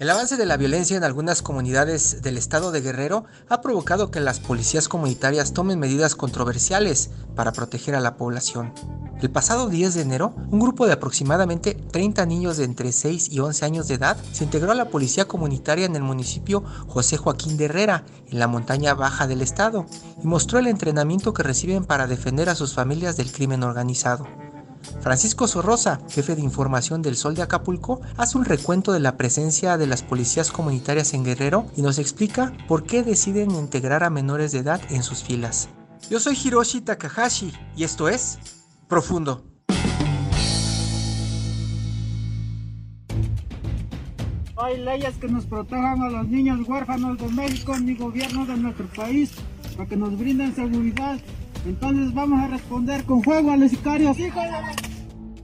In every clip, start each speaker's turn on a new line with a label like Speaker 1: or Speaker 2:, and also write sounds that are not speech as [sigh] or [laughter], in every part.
Speaker 1: El avance de la violencia en algunas comunidades del estado de Guerrero ha provocado que las policías comunitarias tomen medidas controversiales para proteger a la población. El pasado 10 de enero, un grupo de aproximadamente 30 niños de entre 6 y 11 años de edad se integró a la policía comunitaria en el municipio José Joaquín de Herrera, en la montaña baja del estado, y mostró el entrenamiento que reciben para defender a sus familias del crimen organizado. Francisco Sorrosa, jefe de información del Sol de Acapulco, hace un recuento de la presencia de las policías comunitarias en Guerrero y nos explica por qué deciden integrar a menores de edad en sus filas. Yo soy Hiroshi Takahashi y esto es Profundo.
Speaker 2: hay leyes que nos protejan a los niños huérfanos de México ni gobierno de nuestro país para que nos brinden seguridad. Entonces vamos a responder con fuego a los sicarios. ¡Hijo de...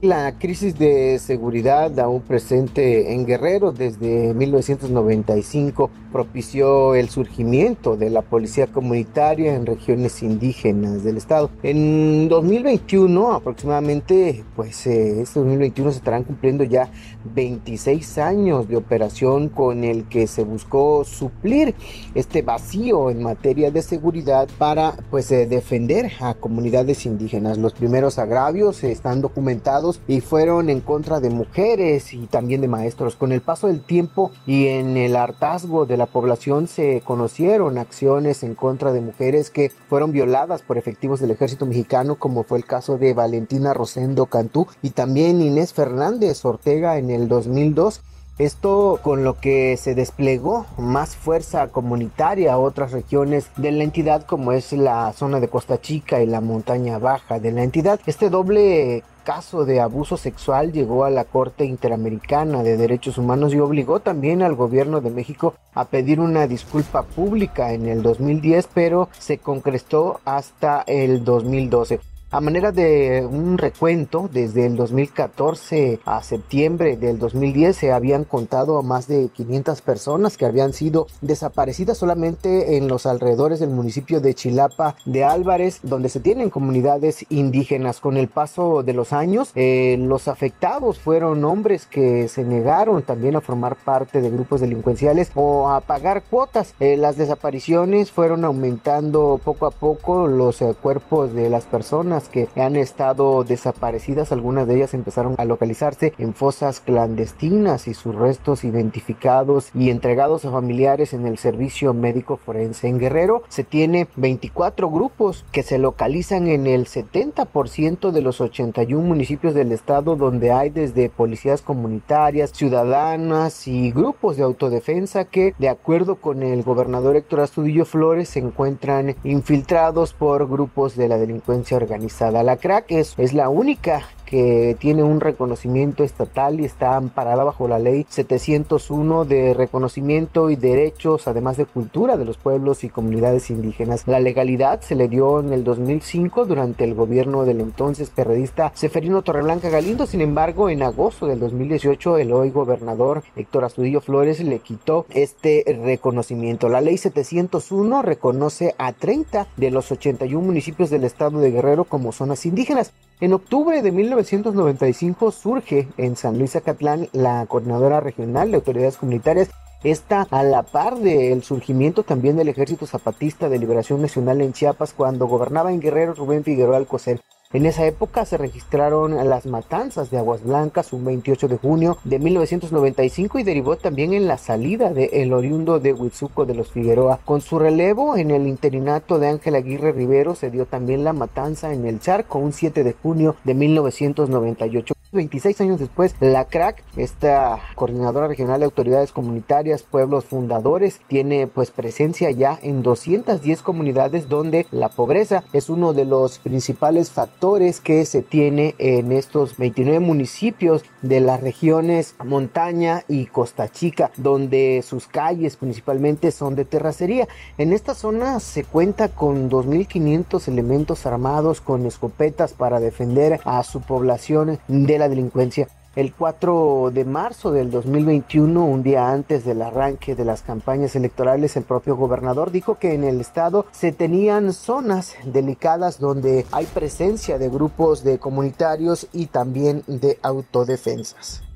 Speaker 3: La crisis de seguridad aún presente en Guerrero desde 1995 propició el surgimiento de la policía comunitaria en regiones indígenas del estado. En 2021 aproximadamente, pues eh, este 2021 se estarán cumpliendo ya 26 años de operación con el que se buscó suplir este vacío en materia de seguridad para pues eh, defender a comunidades indígenas. Los primeros agravios están documentados y fueron en contra de mujeres y también de maestros. Con el paso del tiempo y en el hartazgo de la población se conocieron acciones en contra de mujeres que fueron violadas por efectivos del ejército mexicano, como fue el caso de Valentina Rosendo Cantú y también Inés Fernández Ortega en el 2002. Esto con lo que se desplegó más fuerza comunitaria a otras regiones de la entidad como es la zona de Costa Chica y la montaña baja de la entidad. Este doble caso de abuso sexual llegó a la Corte Interamericana de Derechos Humanos y obligó también al gobierno de México a pedir una disculpa pública en el 2010, pero se concretó hasta el 2012. A manera de un recuento, desde el 2014 a septiembre del 2010 se habían contado a más de 500 personas que habían sido desaparecidas solamente en los alrededores del municipio de Chilapa de Álvarez, donde se tienen comunidades indígenas. Con el paso de los años, eh, los afectados fueron hombres que se negaron también a formar parte de grupos delincuenciales o a pagar cuotas. Eh, las desapariciones fueron aumentando poco a poco los eh, cuerpos de las personas que han estado desaparecidas, algunas de ellas empezaron a localizarse en fosas clandestinas y sus restos identificados y entregados a familiares en el servicio médico forense. En Guerrero se tiene 24 grupos que se localizan en el 70% de los 81 municipios del estado donde hay desde policías comunitarias, ciudadanas y grupos de autodefensa que de acuerdo con el gobernador Héctor Astudillo Flores se encuentran infiltrados por grupos de la delincuencia organizada la crack es, es la única que tiene un reconocimiento estatal y está amparada bajo la ley 701 de reconocimiento y derechos, además de cultura de los pueblos y comunidades indígenas. La legalidad se le dio en el 2005 durante el gobierno del entonces perredista Seferino Torreblanca Galindo, sin embargo, en agosto del 2018 el hoy gobernador Héctor Astudillo Flores le quitó este reconocimiento. La ley 701 reconoce a 30 de los 81 municipios del estado de Guerrero como zonas indígenas. En octubre de 1995 surge en San Luis Acatlán la coordinadora regional de autoridades comunitarias Está a la par del surgimiento también del Ejército Zapatista de Liberación Nacional en Chiapas cuando gobernaba en Guerrero Rubén Figueroa Alcocer. En esa época se registraron las matanzas de Aguas Blancas un 28 de junio de 1995 y derivó también en la salida de el oriundo de Huizuco de los Figueroa. Con su relevo en el interinato de Ángel Aguirre Rivero se dio también la matanza en el Charco un 7 de junio de 1998. 26 años después, la CRAC, esta coordinadora regional de autoridades comunitarias, pueblos fundadores, tiene pues presencia ya en 210 comunidades donde la pobreza es uno de los principales factores que se tiene en estos 29 municipios de las regiones montaña y Costa Chica, donde sus calles principalmente son de terracería. En esta zona se cuenta con 2.500 elementos armados con escopetas para defender a su población de la delincuencia. El 4 de marzo del 2021, un día antes del arranque de las campañas electorales, el propio gobernador dijo que en el estado se tenían zonas delicadas donde hay presencia de grupos de comunitarios y también de autodefensas.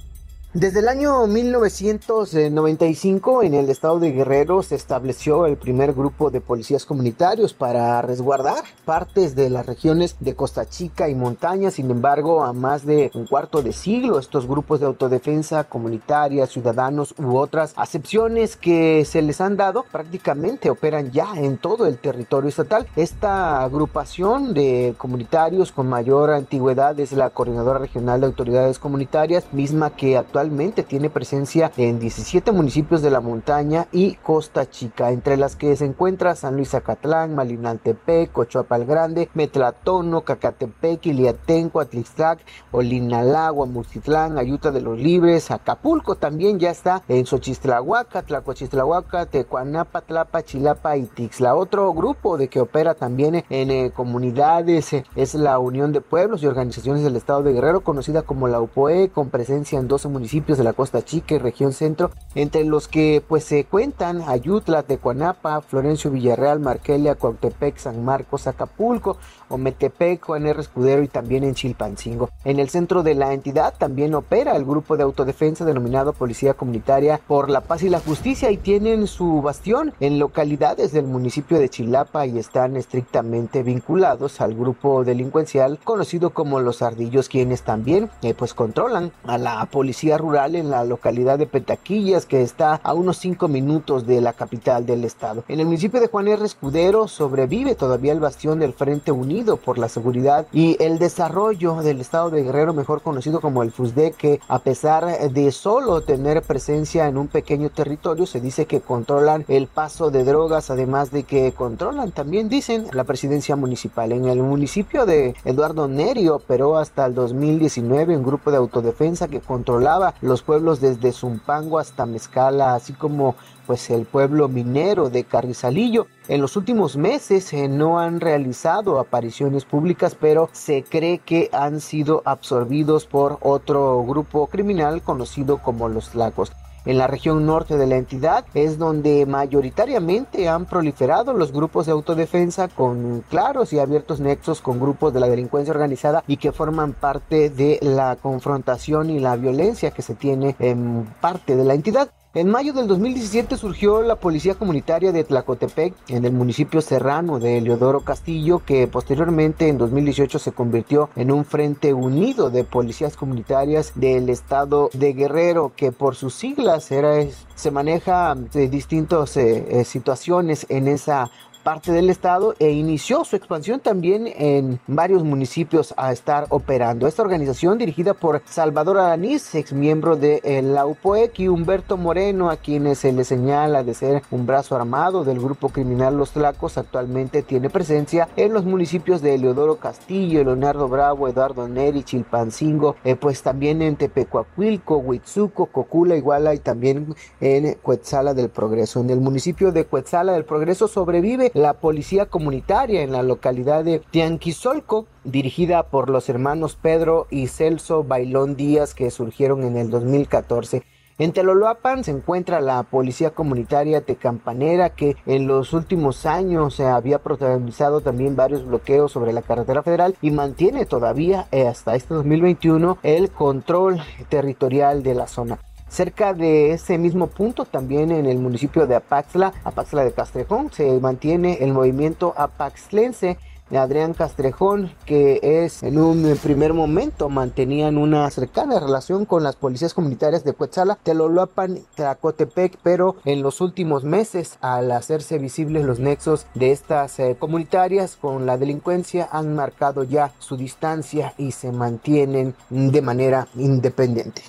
Speaker 3: Desde el año 1995 en el estado de Guerrero se estableció el primer grupo de policías comunitarios para resguardar partes de las regiones de Costa Chica y montaña. Sin embargo, a más de un cuarto de siglo, estos grupos de autodefensa comunitaria, ciudadanos u otras acepciones que se les han dado prácticamente operan ya en todo el territorio estatal. Esta agrupación de comunitarios con mayor antigüedad es la Coordinadora Regional de Autoridades Comunitarias, misma que actualmente actualmente tiene presencia en 17 municipios de la montaña y Costa Chica, entre las que se encuentra San Luis Acatlán, Malinaltepec, Cochuapal Grande, Metlatono, Cacatepec, Iliatenco, Atlixtlac, Olinalagua, Multitlán, Ayuta de los Libres, Acapulco también ya está en Xochistlahuaca, Tlacochistlahuaca, Tecuanapa, Tlapa, Chilapa y Tixla. Otro grupo de que opera también en eh, comunidades es la Unión de Pueblos y Organizaciones del Estado de Guerrero, conocida como la UPOE, con presencia en 12 municipios de la costa chica y región centro, entre los que pues se cuentan Ayutla, Tecuanapa, Florencio Villarreal, Marquelia, Cuautepec, San Marcos, Acapulco, Ometepec, Juan R. Escudero y también en Chilpancingo. En el centro de la entidad también opera el grupo de autodefensa denominado Policía Comunitaria por la Paz y la Justicia y tienen su bastión en localidades del municipio de Chilapa y están estrictamente vinculados al grupo delincuencial conocido como los Ardillos, quienes también eh, pues controlan a la policía rural en la localidad de Petaquillas, que está a unos 5 minutos de la capital del estado. En el municipio de Juan R. Escudero sobrevive todavía el bastión del Frente Unido por la Seguridad y el desarrollo del estado de Guerrero, mejor conocido como el FUSDE, que a pesar de solo tener presencia en un pequeño territorio, se dice que controlan el paso de drogas, además de que controlan también, dicen, la presidencia municipal. En el municipio de Eduardo Neri operó hasta el 2019 un grupo de autodefensa que controlaba los pueblos desde Zumpango hasta Mezcala, así como pues el pueblo minero de Carrizalillo. En los últimos meses eh, no han realizado apariciones públicas, pero se cree que han sido absorbidos por otro grupo criminal conocido como los Lacos. En la región norte de la entidad es donde mayoritariamente han proliferado los grupos de autodefensa con claros y abiertos nexos con grupos de la delincuencia organizada y que forman parte de la confrontación y la violencia que se tiene en parte de la entidad. En mayo del 2017 surgió la Policía Comunitaria de Tlacotepec en el municipio serrano de Eleodoro Castillo, que posteriormente en 2018 se convirtió en un frente unido de policías comunitarias del estado de Guerrero, que por sus siglas era, se maneja de distintas eh, eh, situaciones en esa parte del estado e inició su expansión también en varios municipios a estar operando. Esta organización dirigida por Salvador Aranís, ex miembro de la UPOEC y Humberto Moreno, a quienes se le señala de ser un brazo armado del grupo criminal Los Tlacos, actualmente tiene presencia en los municipios de Eleodoro Castillo, Leonardo Bravo, Eduardo Neri, Chilpancingo, eh, pues también en Tepecuacuilco, Huitzuco, Cocula, Iguala y también en Cuetzala del Progreso. En el municipio de Cuetzala del Progreso sobrevive la policía comunitaria en la localidad de Tianquisolco, dirigida por los hermanos Pedro y Celso Bailón Díaz, que surgieron en el 2014. En Teloloapan se encuentra la policía comunitaria Tecampanera que en los últimos años se había protagonizado también varios bloqueos sobre la carretera federal y mantiene todavía eh, hasta este 2021 el control territorial de la zona. Cerca de ese mismo punto, también en el municipio de Apaxla, Apaxla de Castrejón, se mantiene el movimiento apaxlense Adrián Castrejón, que es en un primer momento mantenían una cercana relación con las policías comunitarias de Cuetzala, Teloloapan, Tlacotepec, pero en los últimos meses, al hacerse visibles los nexos de estas eh, comunitarias con la delincuencia, han marcado ya su distancia y se mantienen de manera independiente.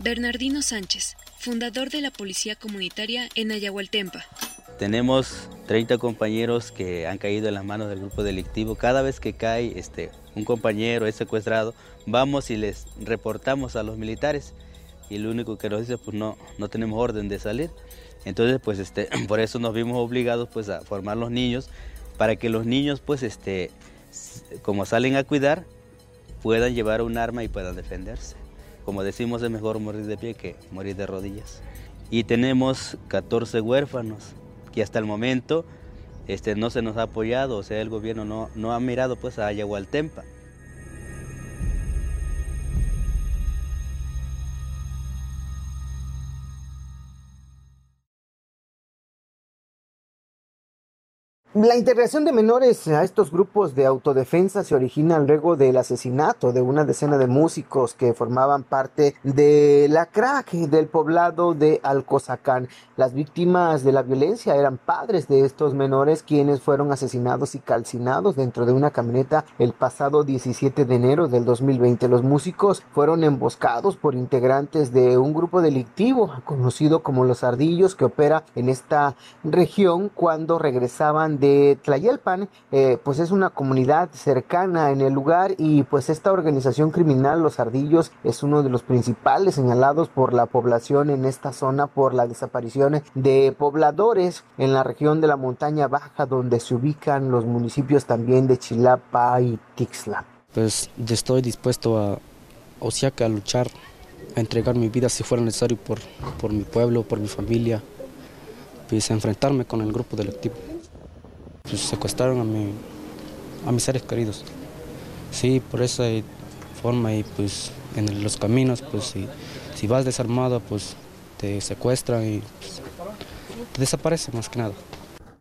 Speaker 4: Bernardino Sánchez, fundador de la Policía Comunitaria en Ayahualtempa.
Speaker 5: Tenemos 30 compañeros que han caído en las manos del grupo delictivo. Cada vez que cae este, un compañero es secuestrado, vamos y les reportamos a los militares y lo único que nos dice pues no, no tenemos orden de salir. Entonces pues este, [clears throat] por eso nos vimos obligados pues a formar los niños para que los niños pues este, como salen a cuidar, puedan llevar un arma y puedan defenderse. Como decimos, es mejor morir de pie que morir de rodillas. Y tenemos 14 huérfanos que hasta el momento este, no se nos ha apoyado, o sea, el gobierno no, no ha mirado pues a Ayahualtempa.
Speaker 3: La integración de menores a estos grupos de autodefensa se origina luego del asesinato de una decena de músicos que formaban parte de la crack del poblado de Alcozacán. Las víctimas de la violencia eran padres de estos menores quienes fueron asesinados y calcinados dentro de una camioneta el pasado 17 de enero del 2020. Los músicos fueron emboscados por integrantes de un grupo delictivo conocido como los Ardillos que opera en esta región cuando regresaban de Tlayelpan, eh, pues es una comunidad cercana en el lugar y pues esta organización criminal, los Ardillos, es uno de los principales señalados por la población en esta zona por la desaparición de pobladores en la región de la montaña baja donde se ubican los municipios también de Chilapa y Tixla.
Speaker 6: Pues estoy dispuesto a, o sea que a luchar, a entregar mi vida si fuera necesario por, por mi pueblo, por mi familia, pues a enfrentarme con el grupo delictivo pues, secuestraron a, mi, a mis seres queridos. Sí, por esa forma y pues en los caminos, pues si, si vas desarmado, pues te secuestran y pues, te desaparece más que nada.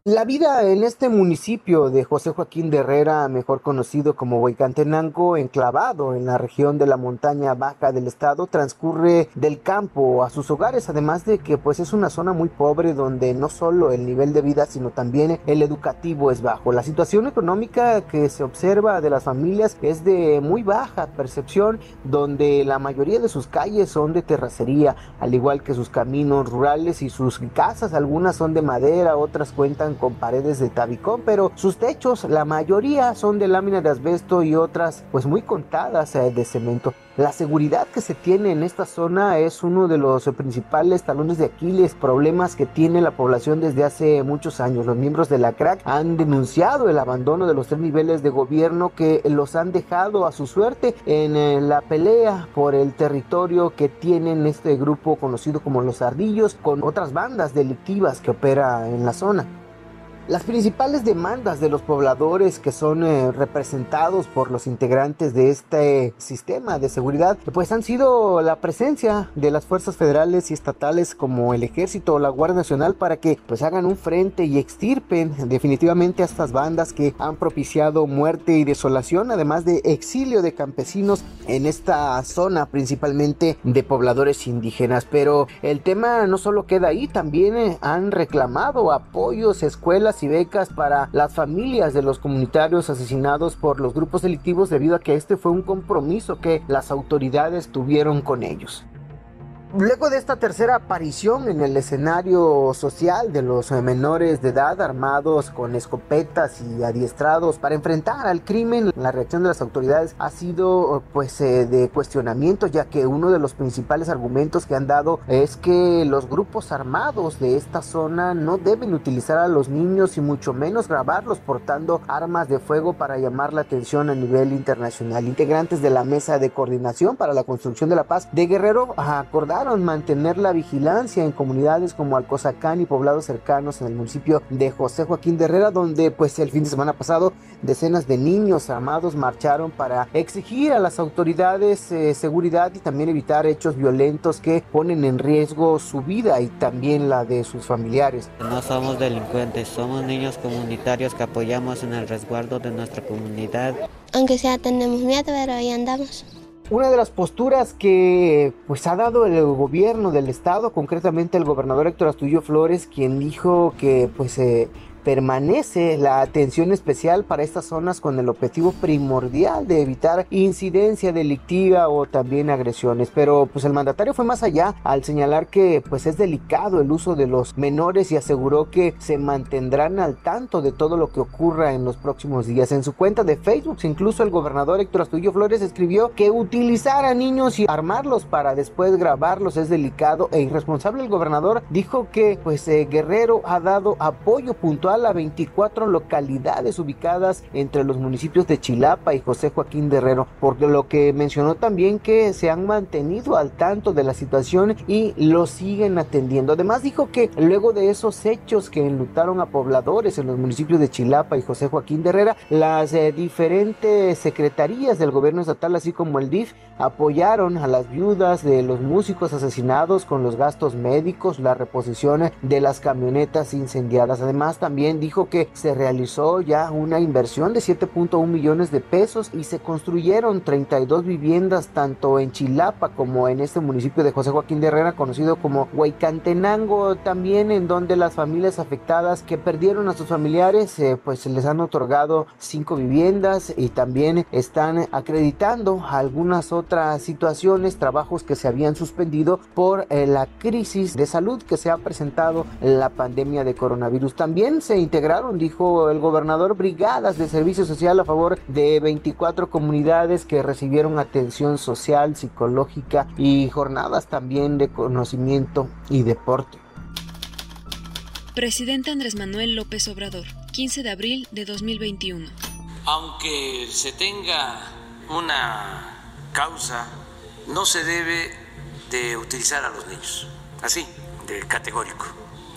Speaker 3: La vida en este municipio de José Joaquín de Herrera, mejor conocido como Huaycantenango, enclavado en la región de la montaña baja del estado, transcurre del campo a sus hogares, además de que pues es una zona muy pobre donde no solo el nivel de vida, sino también el educativo es bajo. La situación económica que se observa de las familias es de muy baja percepción, donde la mayoría de sus calles son de terracería, al igual que sus caminos rurales y sus casas, algunas son de madera, otras cuentan con paredes de tabicón, pero sus techos, la mayoría son de lámina de asbesto y otras pues muy contadas eh, de cemento. La seguridad que se tiene en esta zona es uno de los principales talones de Aquiles, problemas que tiene la población desde hace muchos años. Los miembros de la CRAC han denunciado el abandono de los tres niveles de gobierno que los han dejado a su suerte en eh, la pelea por el territorio que tienen este grupo conocido como los Ardillos con otras bandas delictivas que opera en la zona. Las principales demandas de los pobladores que son eh, representados por los integrantes de este sistema de seguridad pues han sido la presencia de las fuerzas federales y estatales como el ejército o la Guardia Nacional para que pues hagan un frente y extirpen definitivamente a estas bandas que han propiciado muerte y desolación además de exilio de campesinos en esta zona principalmente de pobladores indígenas. Pero el tema no solo queda ahí también eh, han reclamado apoyos escuelas y becas para las familias de los comunitarios asesinados por los grupos delictivos debido a que este fue un compromiso que las autoridades tuvieron con ellos. Luego de esta tercera aparición en el escenario social de los menores de edad armados con escopetas y adiestrados para enfrentar al crimen, la reacción de las autoridades ha sido pues eh, de cuestionamiento ya que uno de los principales argumentos que han dado es que los grupos armados de esta zona no deben utilizar a los niños y mucho menos grabarlos portando armas de fuego para llamar la atención a nivel internacional. Integrantes de la mesa de coordinación para la construcción de la paz de Guerrero acordaron mantener la vigilancia en comunidades como Alcozacán y poblados cercanos en el municipio de José Joaquín de Herrera, donde pues el fin de semana pasado decenas de niños armados marcharon para exigir a las autoridades eh, seguridad y también evitar hechos violentos que ponen en riesgo su vida y también la de sus familiares.
Speaker 7: No somos delincuentes, somos niños comunitarios que apoyamos en el resguardo de nuestra comunidad.
Speaker 8: Aunque sea tenemos miedo, pero ahí andamos.
Speaker 3: Una de las posturas que pues ha dado el gobierno del estado, concretamente el gobernador Héctor Astudillo Flores, quien dijo que pues eh, permanece la atención especial para estas zonas con el objetivo primordial de evitar incidencia delictiva o también agresiones. Pero pues el mandatario fue más allá al señalar que pues es delicado el uso de los menores y aseguró que se mantendrán al tanto de todo lo que ocurra en los próximos días. En su cuenta de Facebook, incluso el gobernador Héctor Astudillo Flores escribió que utilizar a niños y armarlos para después grabarlos es delicado e irresponsable. El gobernador dijo que pues eh, Guerrero ha dado apoyo puntual a 24 localidades ubicadas entre los municipios de Chilapa y José Joaquín de Herrero, por lo que mencionó también que se han mantenido al tanto de la situación y lo siguen atendiendo. Además dijo que luego de esos hechos que enlutaron a pobladores en los municipios de Chilapa y José Joaquín de Herrera, las eh, diferentes secretarías del gobierno estatal, así como el DIF, apoyaron a las viudas de los músicos asesinados con los gastos médicos, la reposición de las camionetas incendiadas. Además, también dijo que se realizó ya una inversión de 7.1 millones de pesos y se construyeron 32 viviendas tanto en Chilapa como en este municipio de José Joaquín de Herrera conocido como Huaycantenango también en donde las familias afectadas que perdieron a sus familiares eh, pues les han otorgado cinco viviendas y también están acreditando algunas otras situaciones trabajos que se habían suspendido por eh, la crisis de salud que se ha presentado en la pandemia de coronavirus. También se integraron, dijo el gobernador, brigadas de servicio social a favor de 24 comunidades que recibieron atención social, psicológica y jornadas también de conocimiento y deporte.
Speaker 4: Presidente Andrés Manuel López Obrador, 15 de abril de 2021.
Speaker 9: Aunque se tenga una causa, no se debe de utilizar a los niños, así, de categórico.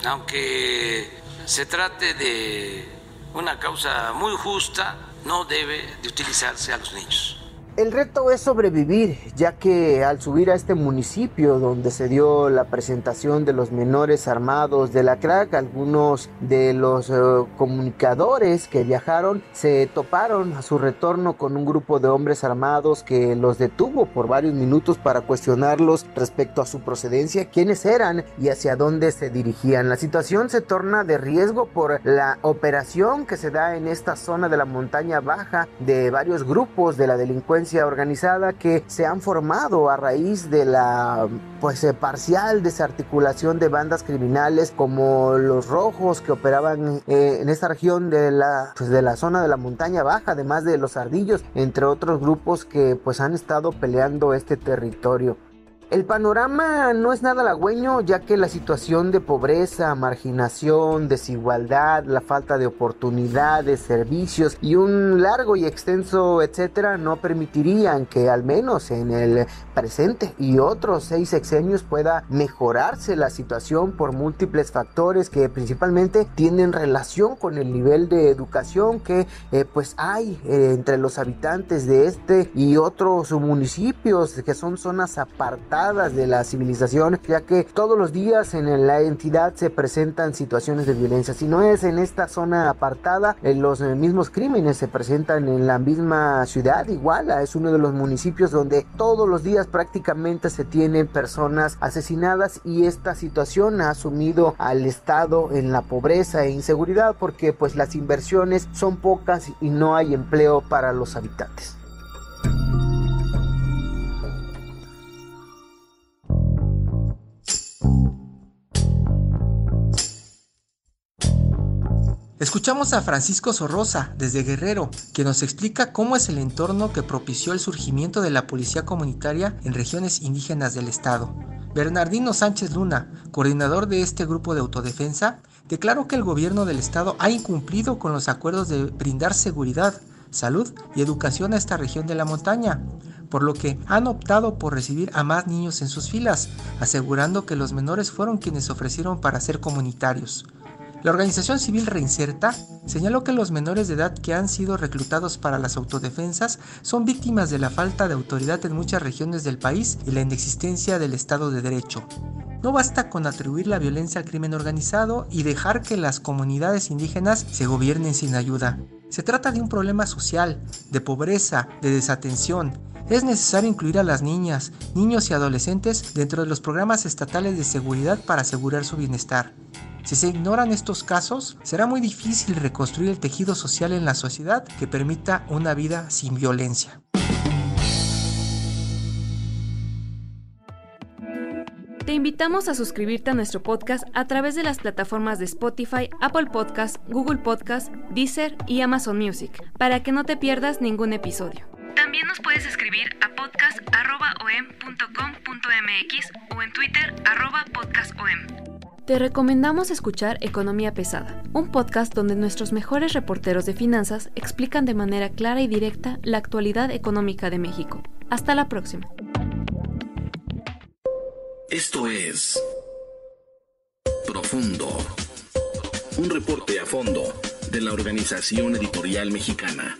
Speaker 9: Aunque se trate de una causa muy justa, no debe de utilizarse a los niños.
Speaker 3: El reto es sobrevivir, ya que al subir a este municipio donde se dio la presentación de los menores armados de la crack, algunos de los eh, comunicadores que viajaron se toparon a su retorno con un grupo de hombres armados que los detuvo por varios minutos para cuestionarlos respecto a su procedencia, quiénes eran y hacia dónde se dirigían. La situación se torna de riesgo por la operación que se da en esta zona de la montaña baja de varios grupos de la delincuencia organizada que se han formado a raíz de la pues eh, parcial desarticulación de bandas criminales como los rojos que operaban eh, en esta región de la pues, de la zona de la montaña baja además de los ardillos entre otros grupos que pues han estado peleando este territorio el panorama no es nada halagüeño ya que la situación de pobreza, marginación, desigualdad, la falta de oportunidades, servicios y un largo y extenso etcétera no permitirían que al menos en el presente y otros seis sexenios pueda mejorarse la situación por múltiples factores que principalmente tienen relación con el nivel de educación que eh, pues hay eh, entre los habitantes de este y otros municipios que son zonas apartadas de la civilización, ya que todos los días en la entidad se presentan situaciones de violencia. Si no es en esta zona apartada, los mismos crímenes se presentan en la misma ciudad. Iguala es uno de los municipios donde todos los días prácticamente se tienen personas asesinadas y esta situación ha sumido al Estado en la pobreza e inseguridad porque pues las inversiones son pocas y no hay empleo para los habitantes.
Speaker 1: Escuchamos a Francisco Sorrosa, desde Guerrero, que nos explica cómo es el entorno que propició el surgimiento de la policía comunitaria en regiones indígenas del estado. Bernardino Sánchez Luna, coordinador de este grupo de autodefensa, declaró que el gobierno del estado ha incumplido con los acuerdos de brindar seguridad, salud y educación a esta región de la montaña, por lo que han optado por recibir a más niños en sus filas, asegurando que los menores fueron quienes ofrecieron para ser comunitarios. La organización civil Reinserta señaló que los menores de edad que han sido reclutados para las autodefensas son víctimas de la falta de autoridad en muchas regiones del país y la inexistencia del Estado de Derecho. No basta con atribuir la violencia al crimen organizado y dejar que las comunidades indígenas se gobiernen sin ayuda. Se trata de un problema social, de pobreza, de desatención. Es necesario incluir a las niñas, niños y adolescentes dentro de los programas estatales de seguridad para asegurar su bienestar. Si se ignoran estos casos, será muy difícil reconstruir el tejido social en la sociedad que permita una vida sin violencia.
Speaker 4: Te invitamos a suscribirte a nuestro podcast a través de las plataformas de Spotify, Apple Podcast, Google Podcast, Deezer y Amazon Music, para que no te pierdas ningún episodio. También nos puedes escribir a podcast.om.com.mx o en Twitter podcastom. Te recomendamos escuchar Economía Pesada, un podcast donde nuestros mejores reporteros de finanzas explican de manera clara y directa la actualidad económica de México. Hasta la próxima.
Speaker 10: Esto es Profundo, un reporte a fondo de la Organización Editorial Mexicana.